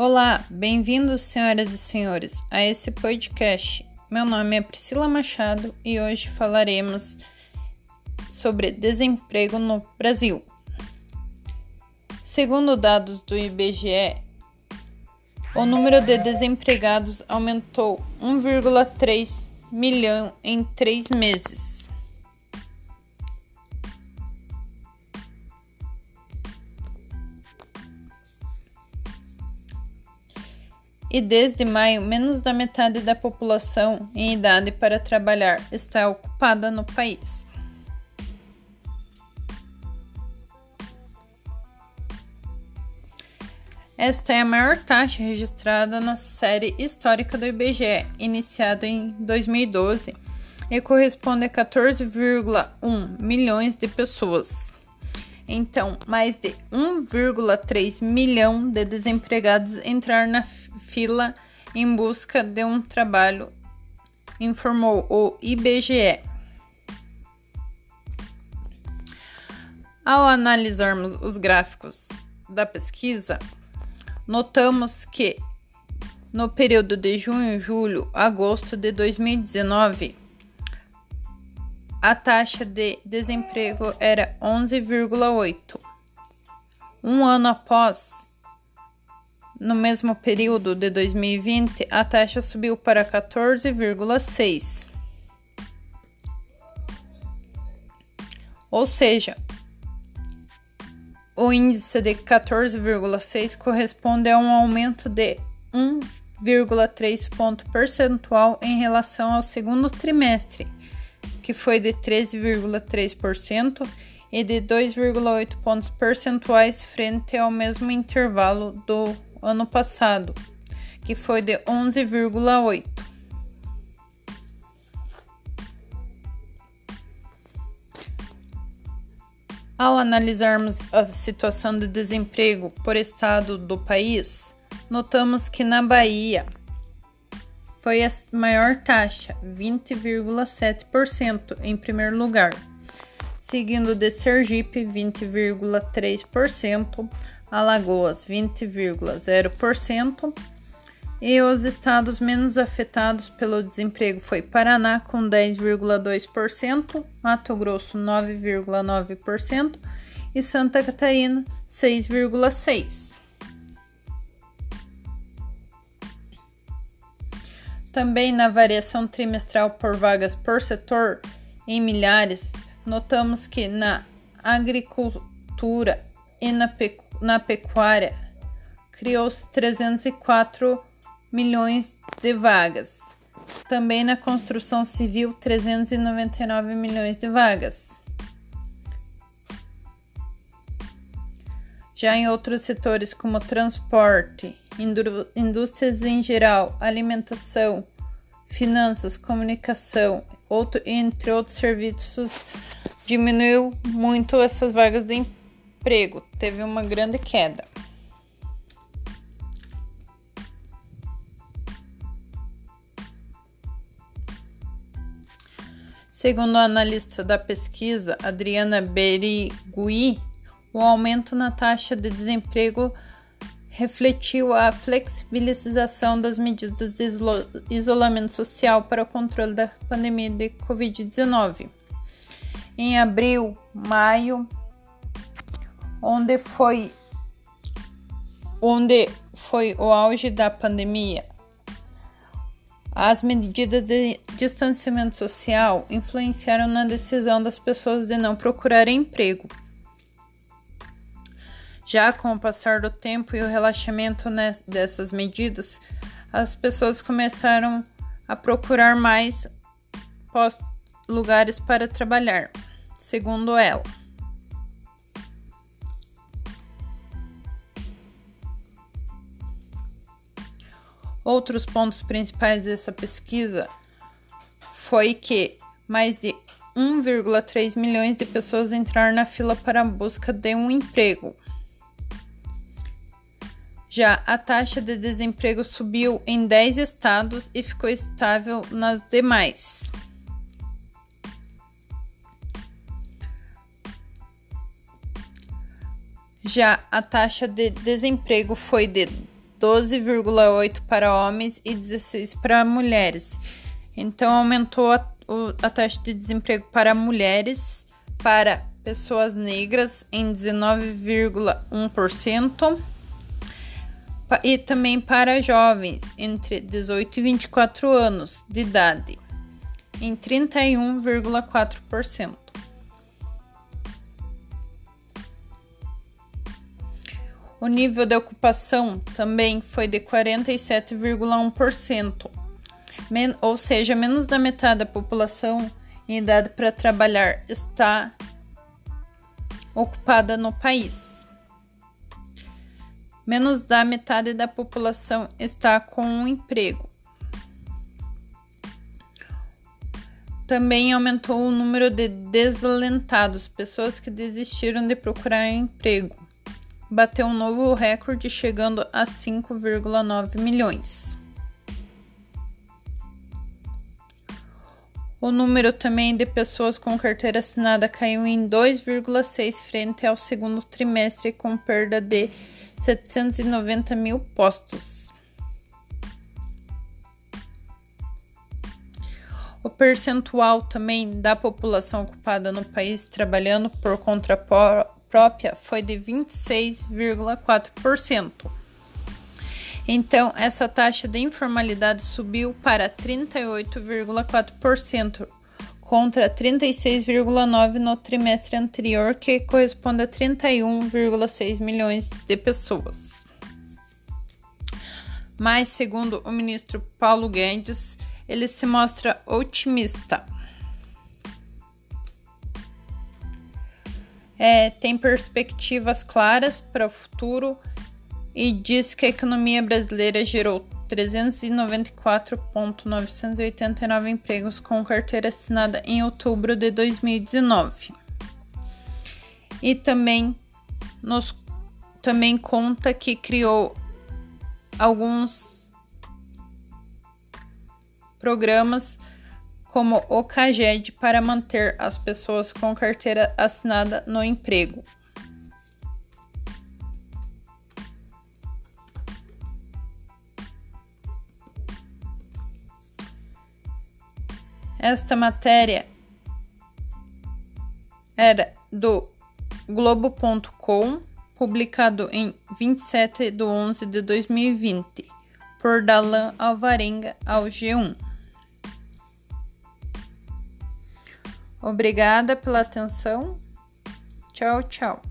Olá, bem-vindos, senhoras e senhores, a esse podcast. Meu nome é Priscila Machado e hoje falaremos sobre desemprego no Brasil. Segundo dados do IBGE, o número de desempregados aumentou 1,3 milhão em três meses. E desde maio, menos da metade da população em idade para trabalhar está ocupada no país. Esta é a maior taxa registrada na série histórica do IBGE, iniciada em 2012, e corresponde a 14,1 milhões de pessoas. Então, mais de 1,3 milhão de desempregados entraram na fila em busca de um trabalho, informou o IBGE. Ao analisarmos os gráficos da pesquisa, notamos que no período de junho, julho, agosto de 2019, a taxa de desemprego era 11,8. Um ano após, no mesmo período de 2020, a taxa subiu para 14,6. Ou seja, o índice de 14,6 corresponde a um aumento de 1,3 ponto percentual em relação ao segundo trimestre, que foi de 13,3% e de 2,8 pontos percentuais frente ao mesmo intervalo do ano passado, que foi de 11,8. Ao analisarmos a situação de desemprego por estado do país, notamos que na Bahia foi a maior taxa, 20,7% em primeiro lugar, seguindo de Sergipe, 20,3%, Alagoas 20,0% e os estados menos afetados pelo desemprego foi Paraná com 10,2%, Mato Grosso 9,9% e Santa Catarina 6,6%. Também na variação trimestral por vagas por setor em milhares, notamos que na agricultura e na pecuária na pecuária criou-se 304 milhões de vagas. Também na construção civil, 399 milhões de vagas. Já em outros setores como transporte, indústrias em geral, alimentação, finanças, comunicação, outro, entre outros serviços, diminuiu muito essas vagas de emprego emprego teve uma grande queda. Segundo a analista da pesquisa Adriana Berigui, o aumento na taxa de desemprego refletiu a flexibilização das medidas de isolamento social para o controle da pandemia de Covid-19. Em abril, maio onde foi onde foi o auge da pandemia. As medidas de distanciamento social influenciaram na decisão das pessoas de não procurar emprego. Já com o passar do tempo e o relaxamento dessas medidas, as pessoas começaram a procurar mais lugares para trabalhar, segundo ela. Outros pontos principais dessa pesquisa foi que mais de 1,3 milhões de pessoas entraram na fila para a busca de um emprego. Já a taxa de desemprego subiu em 10 estados e ficou estável nas demais. Já a taxa de desemprego foi de 12,8 para homens e 16 para mulheres. Então aumentou a, a taxa de desemprego para mulheres, para pessoas negras em 19,1% e também para jovens entre 18 e 24 anos de idade em 31,4%. O nível de ocupação também foi de 47,1%, ou seja, menos da metade da população em idade para trabalhar está ocupada no país. Menos da metade da população está com um emprego. Também aumentou o número de desalentados, pessoas que desistiram de procurar emprego bateu um novo recorde, chegando a 5,9 milhões. O número também de pessoas com carteira assinada caiu em 2,6 frente ao segundo trimestre, com perda de 790 mil postos. O percentual também da população ocupada no país trabalhando por conta própria foi de 26,4%. Então, essa taxa de informalidade subiu para 38,4%, contra 36,9% no trimestre anterior, que corresponde a 31,6 milhões de pessoas. Mas, segundo o ministro Paulo Guedes, ele se mostra otimista. É, tem perspectivas claras para o futuro e diz que a economia brasileira gerou 394.989 empregos com carteira assinada em outubro de 2019. E também nos também conta que criou alguns programas como o CAGED para manter as pessoas com carteira assinada no emprego. Esta matéria era do Globo.com, publicado em 27 de 11 de 2020, por Dalan Alvarenga ao G1. Obrigada pela atenção. Tchau, tchau.